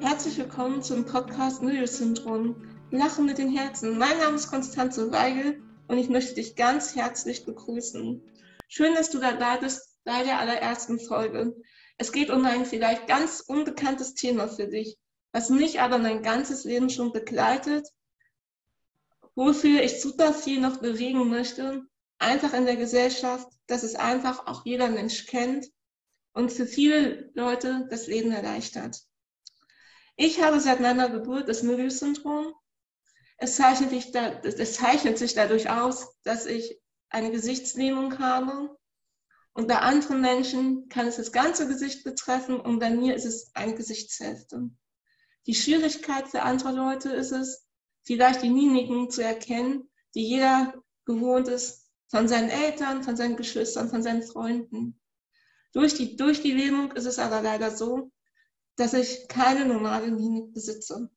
Herzlich willkommen zum Podcast Müll-Syndrom. Lachen mit den Herzen. Mein Name ist Konstanze Weigel und ich möchte dich ganz herzlich begrüßen. Schön, dass du dabei bist bei der allerersten Folge. Es geht um ein vielleicht ganz unbekanntes Thema für dich, was mich aber mein ganzes Leben schon begleitet, wofür ich super viel noch bewegen möchte, einfach in der Gesellschaft, dass es einfach auch jeder Mensch kennt und für viele Leute das Leben erleichtert. Ich habe seit meiner Geburt das Möbius-Syndrom. Es zeichnet, sich da, es zeichnet sich dadurch aus, dass ich eine Gesichtslähmung habe. Und bei anderen Menschen kann es das ganze Gesicht betreffen und bei mir ist es eine Gesichtshälfte. Die Schwierigkeit für andere Leute ist es, vielleicht die Mimiken zu erkennen, die jeder gewohnt ist von seinen Eltern, von seinen Geschwistern, von seinen Freunden. Durch die, durch die Lähmung ist es aber leider so, dass ich keine normale Mimik besitze.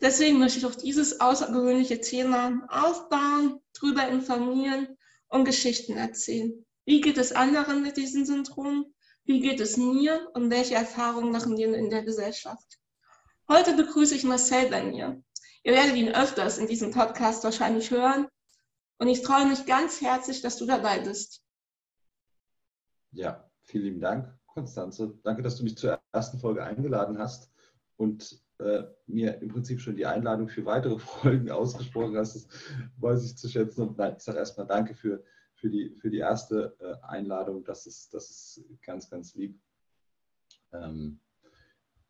Deswegen möchte ich auf dieses außergewöhnliche Thema aufbauen, darüber informieren und Geschichten erzählen. Wie geht es anderen mit diesem Syndrom? Wie geht es mir und welche Erfahrungen machen wir in der Gesellschaft? Heute begrüße ich Marcel bei mir. Ihr werdet ihn öfters in diesem Podcast wahrscheinlich hören. Und ich freue mich ganz herzlich, dass du dabei bist. Ja, Vielen lieben Dank, Konstanze. Danke, dass du mich zur ersten Folge eingeladen hast und äh, mir im Prinzip schon die Einladung für weitere Folgen ausgesprochen hast. Das weiß ich zu schätzen. Und nein, ich sage erstmal Danke für, für, die, für die erste äh, Einladung. Das ist, das ist ganz, ganz lieb. Ähm,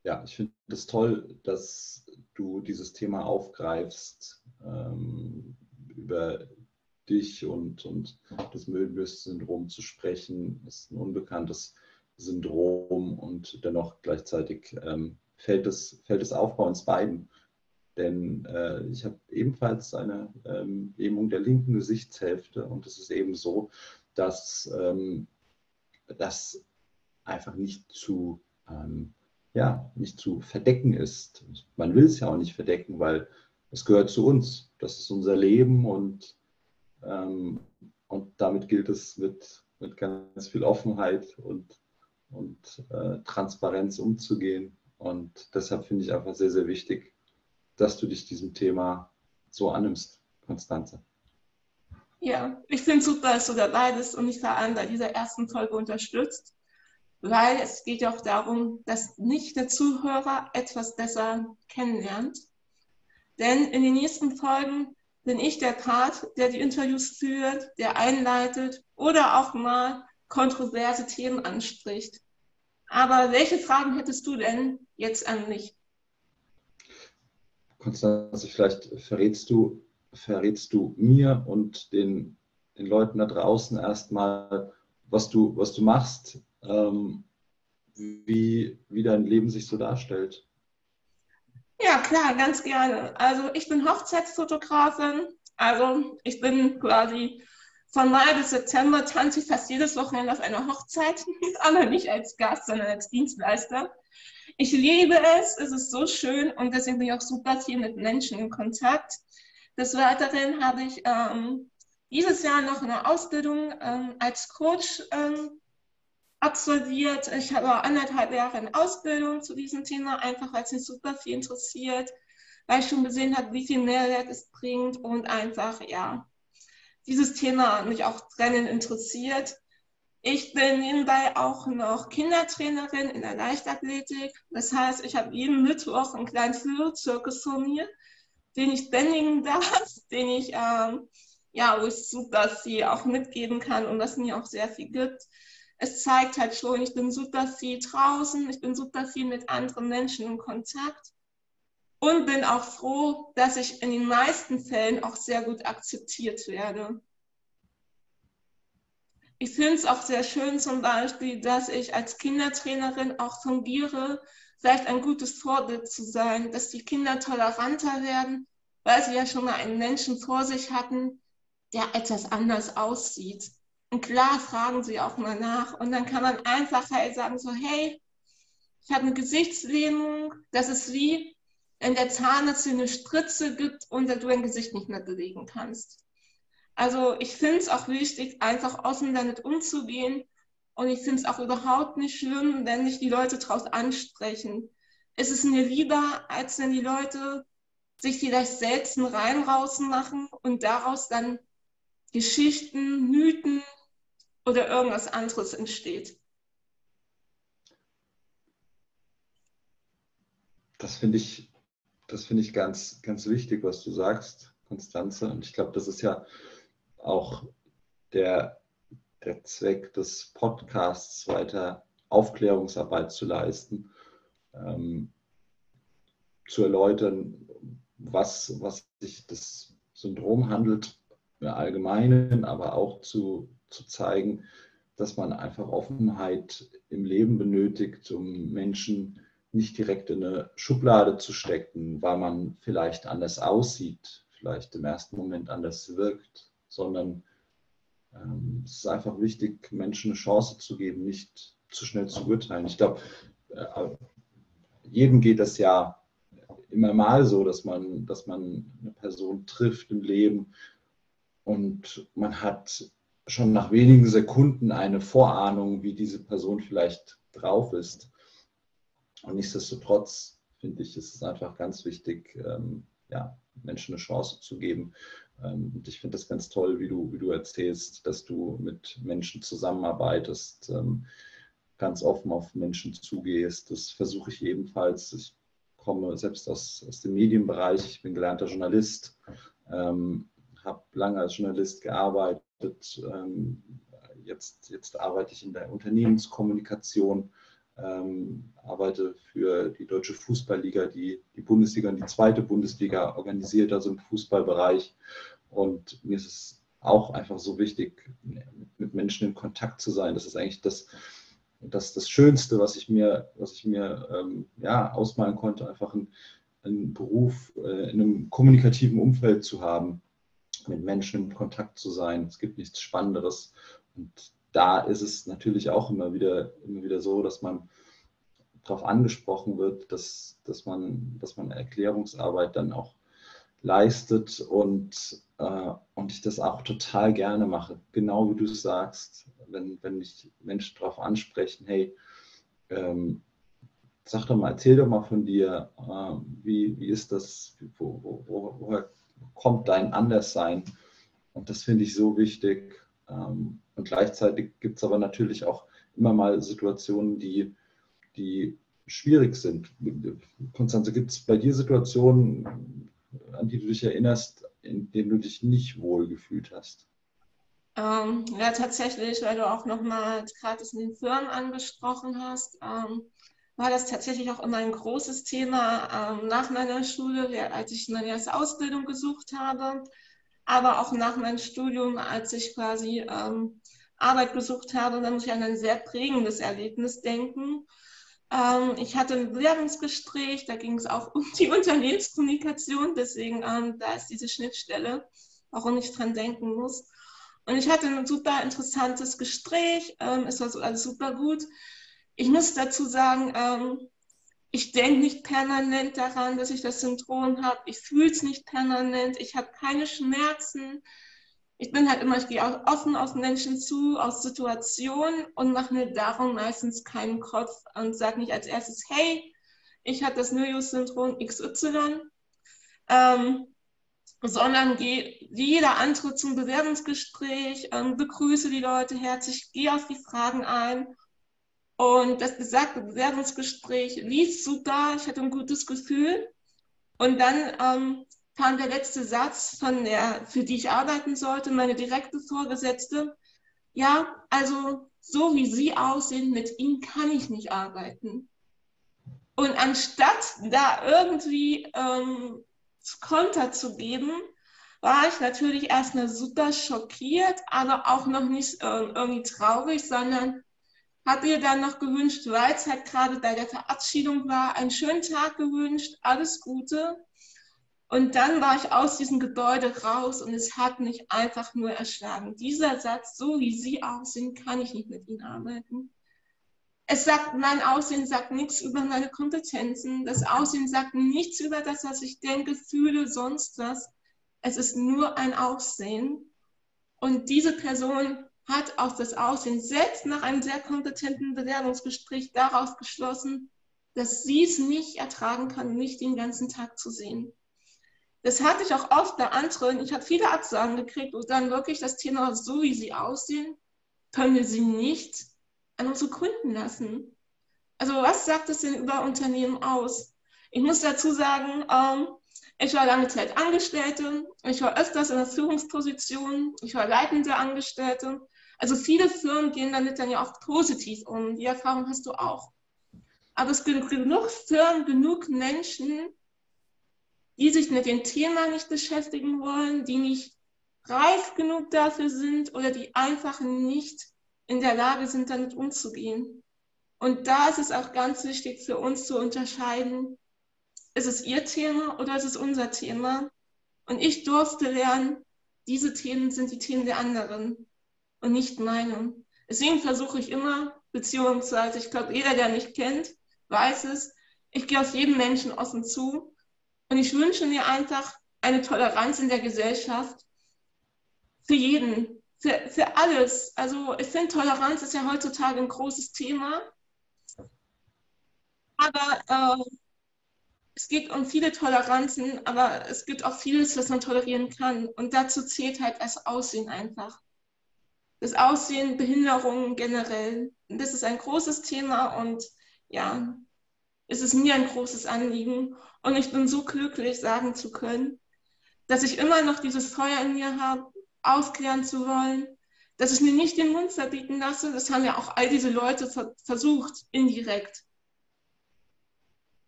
ja, ich finde es das toll, dass du dieses Thema aufgreifst, ähm, über dich und, und das Möbius-Syndrom zu sprechen, ist ein unbekanntes Syndrom und dennoch gleichzeitig ähm, fällt, es, fällt es auf bei uns beiden. Denn äh, ich habe ebenfalls eine ähm, Lähmung der linken Gesichtshälfte und es ist eben so, dass ähm, das einfach nicht zu, ähm, ja, nicht zu verdecken ist. Man will es ja auch nicht verdecken, weil es gehört zu uns. Das ist unser Leben und ähm, und damit gilt es mit, mit ganz viel Offenheit und, und äh, Transparenz umzugehen. Und deshalb finde ich einfach sehr, sehr wichtig, dass du dich diesem Thema so annimmst, Konstanze. Ja, ich finde super, dass du dabei bist und mich vor allem bei dieser ersten Folge unterstützt, weil es geht ja auch darum, dass nicht der Zuhörer etwas besser kennenlernt. Denn in den nächsten Folgen bin ich der Part, der die Interviews führt, der einleitet oder auch mal kontroverse Themen anspricht. Aber welche Fragen hättest du denn jetzt an mich? Konstanze, vielleicht verrätst du, verrätst du mir und den, den Leuten da draußen erstmal, was du, was du machst, ähm, wie, wie dein Leben sich so darstellt. Ja, klar, ganz gerne. Also ich bin Hochzeitsfotografin. Also ich bin quasi von Mai bis September tanze ich fast jedes Wochenende auf einer Hochzeit, aber nicht als Gast, sondern als Dienstleister. Ich liebe es, es ist so schön und deswegen bin ich auch super viel mit Menschen in Kontakt. Des Weiteren habe ich ähm, dieses Jahr noch eine Ausbildung ähm, als Coach ähm, absolviert. Ich habe anderthalb Jahre in Ausbildung zu diesem Thema, einfach weil es mich super viel interessiert, weil ich schon gesehen habe, wie viel Mehrwert es bringt und einfach, ja, dieses Thema mich auch brennend interessiert. Ich bin nebenbei auch noch Kindertrainerin in der Leichtathletik. Das heißt, ich habe jeden Mittwoch einen kleinen Führerzirkus von mir, den ich bändigen darf, den ich, ähm, ja, wo ich super viel auch mitgeben kann und was mir auch sehr viel gibt es zeigt halt schon, ich bin super viel draußen, ich bin super viel mit anderen Menschen in Kontakt und bin auch froh, dass ich in den meisten Fällen auch sehr gut akzeptiert werde. Ich finde es auch sehr schön zum Beispiel, dass ich als Kindertrainerin auch fungiere, vielleicht ein gutes Vorbild zu sein, dass die Kinder toleranter werden, weil sie ja schon mal einen Menschen vor sich hatten, der etwas anders aussieht. Und klar fragen sie auch mal nach. Und dann kann man einfach halt sagen, so, hey, ich habe eine Gesichtslähmung. Das ist wie, wenn der Zahnarzt dir eine Spritze gibt und du dein Gesicht nicht mehr bewegen kannst. Also ich finde es auch wichtig, einfach offen damit umzugehen Und ich finde es auch überhaupt nicht schlimm, wenn sich die Leute daraus ansprechen. Es ist mir lieber, als wenn die Leute sich vielleicht selbst einen Reim rausmachen und daraus dann Geschichten, Mythen oder irgendwas anderes entsteht. Das finde ich, das finde ich ganz, ganz wichtig, was du sagst, Konstanze. Und ich glaube, das ist ja auch der, der Zweck des Podcasts, weiter Aufklärungsarbeit zu leisten, ähm, zu erläutern, was, was sich das Syndrom handelt, im Allgemeinen, aber auch zu, zu zeigen, dass man einfach Offenheit im Leben benötigt, um Menschen nicht direkt in eine Schublade zu stecken, weil man vielleicht anders aussieht, vielleicht im ersten Moment anders wirkt, sondern ähm, es ist einfach wichtig, Menschen eine Chance zu geben, nicht zu schnell zu urteilen. Ich glaube, äh, jedem geht das ja immer mal so, dass man, dass man eine Person trifft im Leben und man hat schon nach wenigen Sekunden eine Vorahnung, wie diese Person vielleicht drauf ist. Und nichtsdestotrotz finde ich, ist es einfach ganz wichtig, ähm, ja, Menschen eine Chance zu geben. Ähm, und ich finde das ganz toll, wie du, wie du erzählst, dass du mit Menschen zusammenarbeitest, ähm, ganz offen auf Menschen zugehst. Das versuche ich ebenfalls. Ich komme selbst aus, aus dem Medienbereich. Ich bin gelernter Journalist, ähm, habe lange als Journalist gearbeitet. Ähm, jetzt, jetzt arbeite ich in der Unternehmenskommunikation ähm, arbeite für die Deutsche Fußballliga, die die Bundesliga und die zweite Bundesliga organisiert, also im Fußballbereich. Und mir ist es auch einfach so wichtig, mit Menschen in Kontakt zu sein. Das ist eigentlich das, das, das Schönste, was ich mir, was ich mir ähm, ja, ausmalen konnte, einfach einen, einen Beruf äh, in einem kommunikativen Umfeld zu haben, mit Menschen in Kontakt zu sein. Es gibt nichts Spannenderes. Und da ist es natürlich auch immer wieder, immer wieder so, dass man darauf angesprochen wird, dass, dass, man, dass man Erklärungsarbeit dann auch leistet und, äh, und ich das auch total gerne mache. Genau wie du es sagst, wenn, wenn mich Menschen darauf ansprechen, hey, ähm, sag doch mal, erzähl doch mal von dir, äh, wie, wie ist das, wo, wo, woher kommt dein Anderssein? Und das finde ich so wichtig. Ähm, und gleichzeitig gibt es aber natürlich auch immer mal Situationen, die, die schwierig sind. Konstanze, gibt es bei dir Situationen, an die du dich erinnerst, in denen du dich nicht wohl gefühlt hast? Ähm, ja, tatsächlich, weil du auch nochmal gerade in den Firmen angesprochen hast, ähm, war das tatsächlich auch immer ein großes Thema ähm, nach meiner Schule, als ich eine erste Ausbildung gesucht habe aber auch nach meinem Studium, als ich quasi ähm, Arbeit gesucht habe, dann muss ich an ein sehr prägendes Erlebnis denken. Ähm, ich hatte ein Bewerbungsgespräch, da ging es auch um die Unternehmenskommunikation, deswegen ähm, da ist diese Schnittstelle, warum ich dran denken muss. Und ich hatte ein super interessantes Gespräch, ähm, es war so alles super gut. Ich muss dazu sagen, ähm, ich denke nicht permanent daran, dass ich das Syndrom habe. Ich fühle es nicht permanent. Ich habe keine Schmerzen. Ich bin halt immer, ich gehe auch offen auf Menschen zu, aus Situationen und mache mir darum meistens keinen Kopf und sage nicht als erstes, hey, ich habe das Neurios-Syndrom XY, ähm, sondern gehe wie jeder andere zum Bewerbungsgespräch, ähm, begrüße die Leute herzlich, gehe auf die Fragen ein und das besagte Bewerbungsgespräch lief super, ich hatte ein gutes Gefühl. Und dann ähm, kam der letzte Satz von der, für die ich arbeiten sollte, meine direkte Vorgesetzte. Ja, also so wie Sie aussehen, mit Ihnen kann ich nicht arbeiten. Und anstatt da irgendwie ähm, Konter zu geben, war ich natürlich erstmal super schockiert, aber auch noch nicht äh, irgendwie traurig, sondern habe ihr dann noch gewünscht, weil es halt gerade bei der Verabschiedung war, einen schönen Tag gewünscht, alles Gute. Und dann war ich aus diesem Gebäude raus und es hat mich einfach nur erschlagen. Dieser Satz, so wie Sie aussehen, kann ich nicht mit Ihnen arbeiten. Es sagt, mein Aussehen sagt nichts über meine Kompetenzen. Das Aussehen sagt nichts über das, was ich denke, fühle, sonst was. Es ist nur ein Aussehen. Und diese Person hat auch das Aussehen selbst nach einem sehr kompetenten Bewerbungsgespräch daraus geschlossen, dass sie es nicht ertragen kann, nicht den ganzen Tag zu sehen. Das hatte ich auch oft bei anderen. Ich habe viele Absagen gekriegt und dann wirklich das Thema, so wie sie aussehen, können wir sie nicht an unsere Kunden lassen. Also was sagt das denn über Unternehmen aus? Ich muss dazu sagen, ähm, ich war lange Zeit Angestellte, ich war öfters in der Führungsposition, ich war leitende Angestellte. Also viele Firmen gehen damit dann ja auch positiv um. Die Erfahrung hast du auch. Aber es gibt genug Firmen, genug Menschen, die sich mit dem Thema nicht beschäftigen wollen, die nicht reif genug dafür sind oder die einfach nicht in der Lage sind, damit umzugehen. Und da ist es auch ganz wichtig für uns zu unterscheiden, ist es ihr Thema oder ist es unser Thema? Und ich durfte lernen, diese Themen sind die Themen der anderen und nicht meine. Deswegen versuche ich immer, beziehungsweise ich glaube, jeder, der mich kennt, weiß es, ich gehe auf jeden Menschen offen zu und ich wünsche mir einfach eine Toleranz in der Gesellschaft für jeden, für, für alles. Also ich finde, Toleranz ist ja heutzutage ein großes Thema. Aber äh, es geht um viele Toleranzen, aber es gibt auch vieles, was man tolerieren kann. Und dazu zählt halt das Aussehen einfach. Das Aussehen, Behinderungen generell. Das ist ein großes Thema und ja, es ist mir ein großes Anliegen. Und ich bin so glücklich, sagen zu können, dass ich immer noch dieses Feuer in mir habe, aufklären zu wollen, dass ich mir nicht den Mund verbieten lasse. Das haben ja auch all diese Leute ver versucht, indirekt.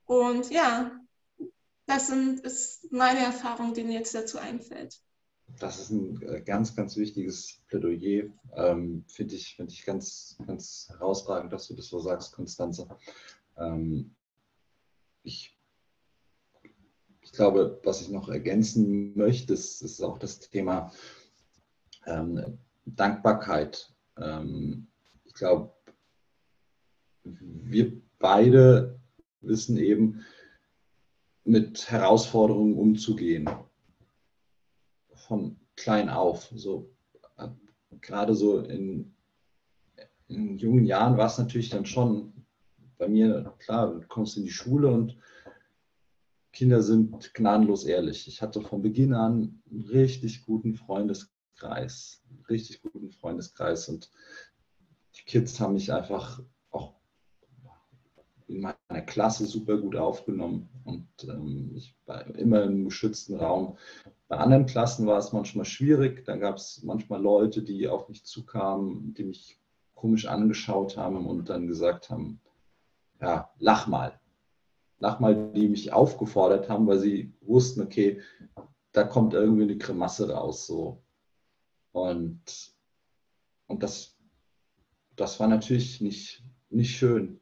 Und ja, das sind, ist meine Erfahrung, die mir jetzt dazu einfällt. Das ist ein äh, ganz, ganz wichtiges Plädoyer. Ähm, Finde ich, find ich ganz, ganz herausragend, dass du das so sagst, Konstanze. Ähm, ich, ich glaube, was ich noch ergänzen möchte, ist, ist auch das Thema ähm, Dankbarkeit. Ähm, ich glaube, wir beide wissen eben, mit Herausforderungen umzugehen. Von klein auf. So, gerade so in, in jungen Jahren war es natürlich dann schon bei mir, klar, du kommst in die Schule und Kinder sind gnadenlos ehrlich. Ich hatte von Beginn an einen richtig guten Freundeskreis, richtig guten Freundeskreis und die Kids haben mich einfach in meiner Klasse super gut aufgenommen und ähm, ich war immer im geschützten Raum. Bei anderen Klassen war es manchmal schwierig, da gab es manchmal Leute, die auf mich zukamen, die mich komisch angeschaut haben und dann gesagt haben, ja, lach mal. Lach mal, die mich aufgefordert haben, weil sie wussten, okay, da kommt irgendwie eine Grimasse raus. So. Und, und das, das war natürlich nicht, nicht schön.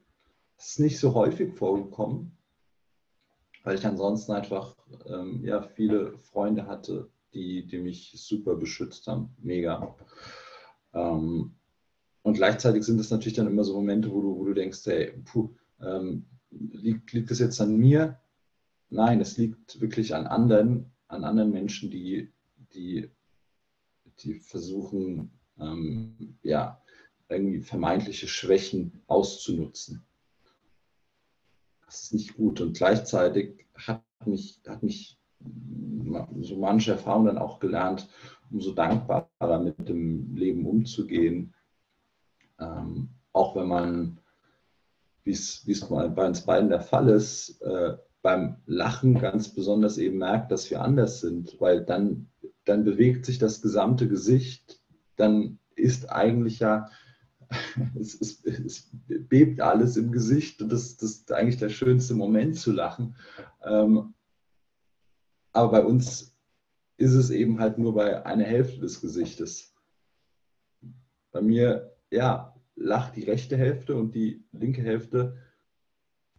Das ist nicht so häufig vorgekommen, weil ich ansonsten einfach ähm, ja, viele Freunde hatte, die, die mich super beschützt haben. Mega. Ähm, und gleichzeitig sind es natürlich dann immer so Momente, wo du, wo du denkst, hey, puh, ähm, liegt, liegt es jetzt an mir? Nein, es liegt wirklich an anderen, an anderen Menschen, die, die, die versuchen, ähm, ja, irgendwie vermeintliche Schwächen auszunutzen. Das ist nicht gut. Und gleichzeitig hat mich, hat mich so manche Erfahrungen dann auch gelernt, umso dankbarer mit dem Leben umzugehen. Ähm, auch wenn man wie es bei uns beiden der Fall ist, äh, beim Lachen ganz besonders eben merkt, dass wir anders sind, weil dann, dann bewegt sich das gesamte Gesicht, dann ist eigentlich ja, es, es, es bebt alles im Gesicht und das, das, ist eigentlich der schönste Moment zu lachen. Ähm, aber bei uns ist es eben halt nur bei einer Hälfte des Gesichtes. Bei mir, ja, lacht die rechte Hälfte und die linke Hälfte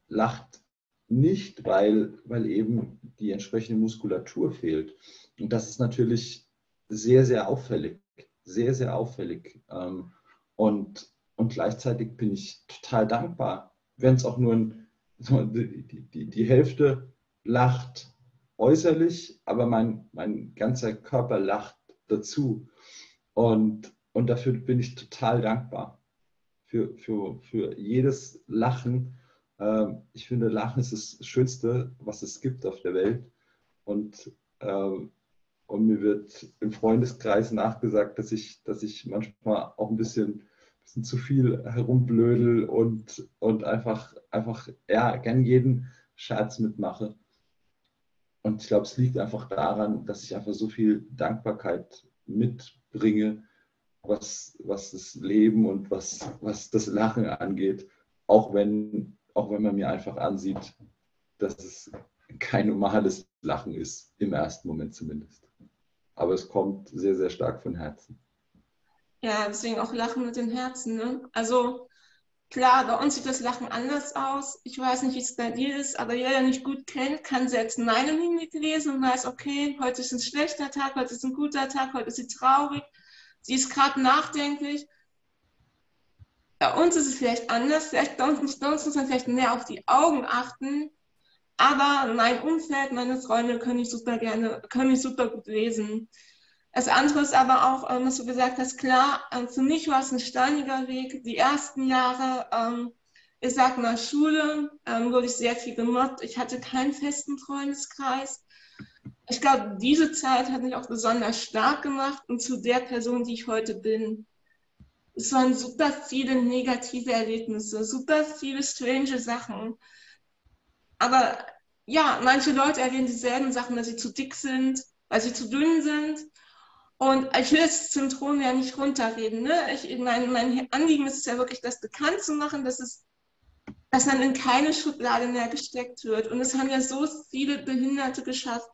lacht nicht, weil, weil eben die entsprechende Muskulatur fehlt. Und das ist natürlich sehr, sehr auffällig, sehr, sehr auffällig. Ähm, und, und gleichzeitig bin ich total dankbar, wenn es auch nur ein, die, die, die Hälfte lacht äußerlich, aber mein, mein ganzer Körper lacht dazu. Und, und dafür bin ich total dankbar. Für, für, für jedes Lachen. Ähm, ich finde, Lachen ist das Schönste, was es gibt auf der Welt. Und, ähm, und mir wird im Freundeskreis nachgesagt, dass ich, dass ich manchmal auch ein bisschen, bisschen zu viel herumblödel und, und einfach, einfach ja, gern jeden Scherz mitmache. Und ich glaube, es liegt einfach daran, dass ich einfach so viel Dankbarkeit mitbringe, was, was das Leben und was, was das Lachen angeht. Auch wenn, auch wenn man mir einfach ansieht, dass es kein normales Lachen ist, im ersten Moment zumindest. Aber es kommt sehr, sehr stark von Herzen. Ja, deswegen auch Lachen mit den Herzen. Ne? Also Klar, bei uns sieht das Lachen anders aus. Ich weiß nicht, wie es bei dir ist, aber jeder, der nicht gut kennt, kann selbst meine Mimik lesen und weiß, okay, heute ist ein schlechter Tag, heute ist ein guter Tag, heute ist sie traurig, sie ist gerade nachdenklich. Bei uns ist es vielleicht anders, vielleicht bei uns muss man vielleicht mehr auf die Augen achten, aber mein Umfeld, meine Freunde können ich super gerne, können ich super gut lesen. Das andere ist aber auch, ähm, was du gesagt hast, klar, ähm, für mich war es ein steiniger Weg. Die ersten Jahre, ähm, ich sag mal, Schule, ähm, wurde ich sehr viel gemobbt. Ich hatte keinen festen Freundeskreis. Ich glaube, diese Zeit hat mich auch besonders stark gemacht und zu der Person, die ich heute bin. Es waren super viele negative Erlebnisse, super viele strange Sachen. Aber ja, manche Leute erwähnen dieselben Sachen, dass sie zu dick sind, weil sie zu dünn sind. Und ich will das Syndrom ja nicht runterreden. Ne? Ich, mein, mein Anliegen ist es ja wirklich, das bekannt zu machen, dass, es, dass man in keine Schublade mehr gesteckt wird. Und es haben ja so viele Behinderte geschafft.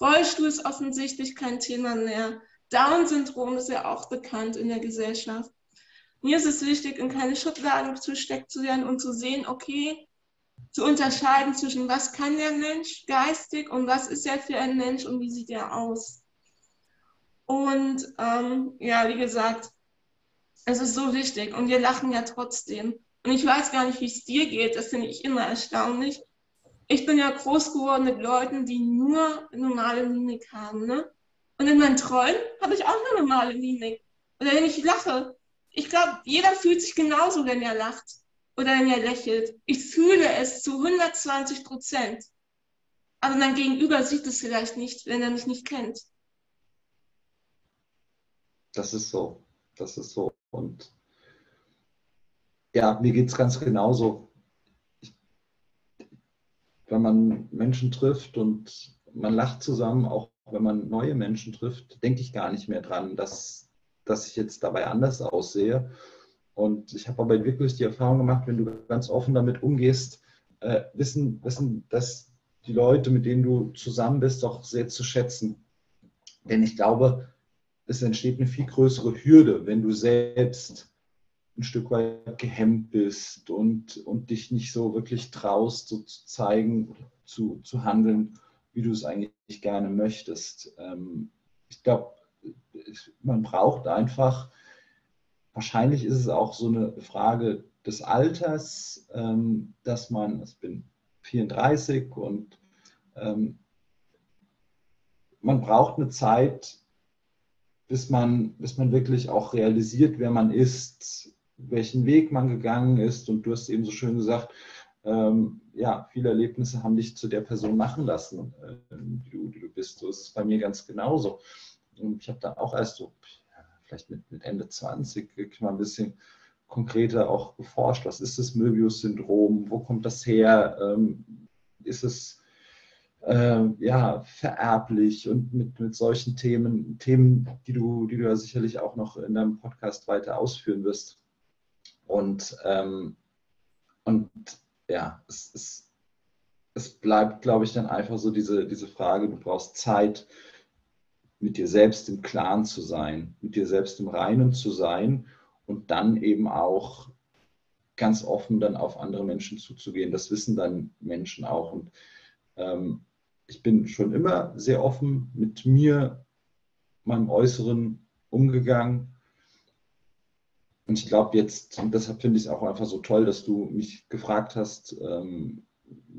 Rollstuhl ist offensichtlich kein Thema mehr. Down-Syndrom ist ja auch bekannt in der Gesellschaft. Mir ist es wichtig, in keine Schubladen gesteckt zu werden und zu sehen, okay, zu unterscheiden zwischen was kann der Mensch geistig und was ist er für ein Mensch und wie sieht er aus. Und ähm, ja, wie gesagt, es ist so wichtig und wir lachen ja trotzdem. Und ich weiß gar nicht, wie es dir geht, das finde ich immer erstaunlich. Ich bin ja groß geworden mit Leuten, die nur normale Mimik haben. Ne? Und in meinen Träumen habe ich auch eine normale Mimik. Oder wenn ich lache, ich glaube, jeder fühlt sich genauso, wenn er lacht oder wenn er lächelt. Ich fühle es zu 120 Prozent. Aber mein Gegenüber sieht es vielleicht nicht, wenn er mich nicht kennt. Das ist so. Das ist so. Und ja, mir geht es ganz genauso. Ich, wenn man Menschen trifft und man lacht zusammen, auch wenn man neue Menschen trifft, denke ich gar nicht mehr dran, dass, dass ich jetzt dabei anders aussehe. Und ich habe aber wirklich die Erfahrung gemacht, wenn du ganz offen damit umgehst, äh, wissen, wissen, dass die Leute, mit denen du zusammen bist, auch sehr zu schätzen. Denn ich glaube, es entsteht eine viel größere Hürde, wenn du selbst ein Stück weit gehemmt bist und, und dich nicht so wirklich traust, so zu zeigen, zu, zu handeln, wie du es eigentlich gerne möchtest. Ähm, ich glaube, man braucht einfach, wahrscheinlich ist es auch so eine Frage des Alters, ähm, dass man, ich bin 34 und ähm, man braucht eine Zeit, bis man, bis man wirklich auch realisiert, wer man ist, welchen Weg man gegangen ist. Und du hast eben so schön gesagt, ähm, ja, viele Erlebnisse haben dich zu der Person machen lassen, äh, die, du, die du bist. So ist es bei mir ganz genauso. Und ich habe da auch erst so, vielleicht mit, mit Ende 20, mal ein bisschen konkreter auch geforscht. Was ist das Möbius-Syndrom? Wo kommt das her? Ähm, ist es äh, ja, vererblich und mit, mit solchen Themen, Themen, die du, die du ja sicherlich auch noch in deinem Podcast weiter ausführen wirst. Und, ähm, und ja, es, es, es bleibt, glaube ich, dann einfach so diese, diese Frage, du brauchst Zeit, mit dir selbst im Klaren zu sein, mit dir selbst im Reinen zu sein und dann eben auch ganz offen dann auf andere Menschen zuzugehen. Das wissen dann Menschen auch. Und ähm, ich bin schon immer sehr offen mit mir, meinem Äußeren umgegangen. Und ich glaube jetzt, und deshalb finde ich es auch einfach so toll, dass du mich gefragt hast, ähm,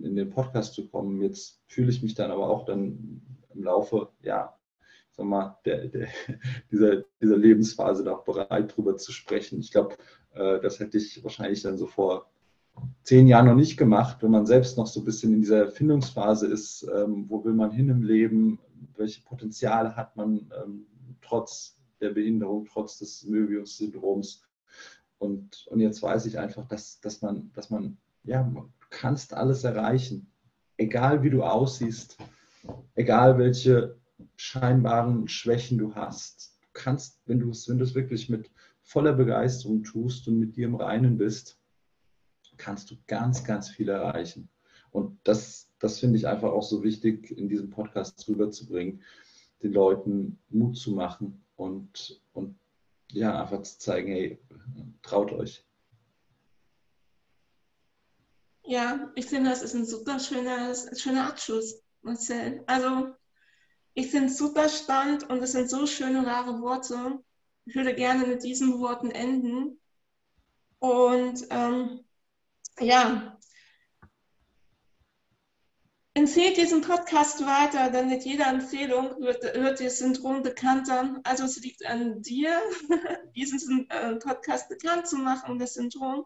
in den Podcast zu kommen. Jetzt fühle ich mich dann aber auch dann im Laufe ja, sag mal, der, der, dieser, dieser Lebensphase noch bereit, drüber zu sprechen. Ich glaube, äh, das hätte ich wahrscheinlich dann so vor zehn Jahren noch nicht gemacht, wenn man selbst noch so ein bisschen in dieser Erfindungsphase ist, ähm, wo will man hin im Leben, welche Potenziale hat man ähm, trotz der Behinderung, trotz des Möbius-Syndroms. Und, und jetzt weiß ich einfach, dass, dass man, dass man, ja, du kannst alles erreichen, egal wie du aussiehst, egal welche scheinbaren Schwächen du hast. Du kannst, wenn du es wenn wirklich mit voller Begeisterung tust und mit dir im Reinen bist, kannst du ganz, ganz viel erreichen. Und das, das finde ich einfach auch so wichtig, in diesem Podcast rüberzubringen, den Leuten Mut zu machen und, und ja, einfach zu zeigen, hey, traut euch. Ja, ich finde, das ist ein super schöner, schöner Abschluss, Marcel. Also, ich finde super spannend und es sind so schöne, rare Worte. Ich würde gerne mit diesen Worten enden. Und ähm, ja, empfehlt diesen Podcast weiter, denn mit jeder Empfehlung wird, wird das Syndrom bekannter. Also es liegt an dir, diesen äh, Podcast bekannt zu machen, das Syndrom.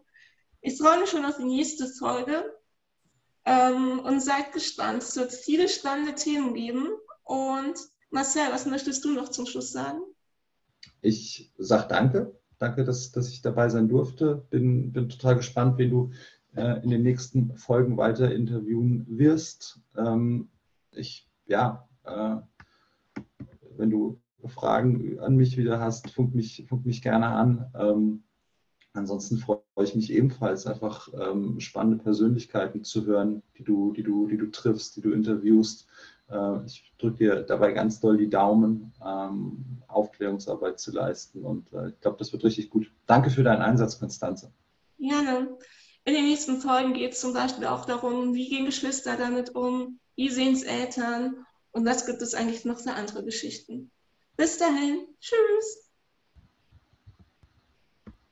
Ich freue mich schon auf die nächste Folge ähm, und seid gespannt. Es wird viele spannende Themen geben. Und Marcel, was möchtest du noch zum Schluss sagen? Ich sage danke. Danke, dass, dass ich dabei sein durfte. Bin, bin total gespannt, wen du äh, in den nächsten Folgen weiter interviewen wirst. Ähm, ich, ja, äh, wenn du Fragen an mich wieder hast, funk mich, funk mich gerne an. Ähm, ansonsten freue ich mich ebenfalls einfach ähm, spannende Persönlichkeiten zu hören, die du, die du, die du triffst, die du interviewst. Äh, ich drücke dir dabei ganz doll die Daumen, ähm, Aufklärungsarbeit zu leisten und äh, ich glaube, das wird richtig gut. Danke für deinen Einsatz, Konstanze. Gerne. In den nächsten Folgen geht es zum Beispiel auch darum, wie gehen Geschwister damit um, wie sehen es Eltern und was gibt es eigentlich noch für andere Geschichten. Bis dahin, tschüss.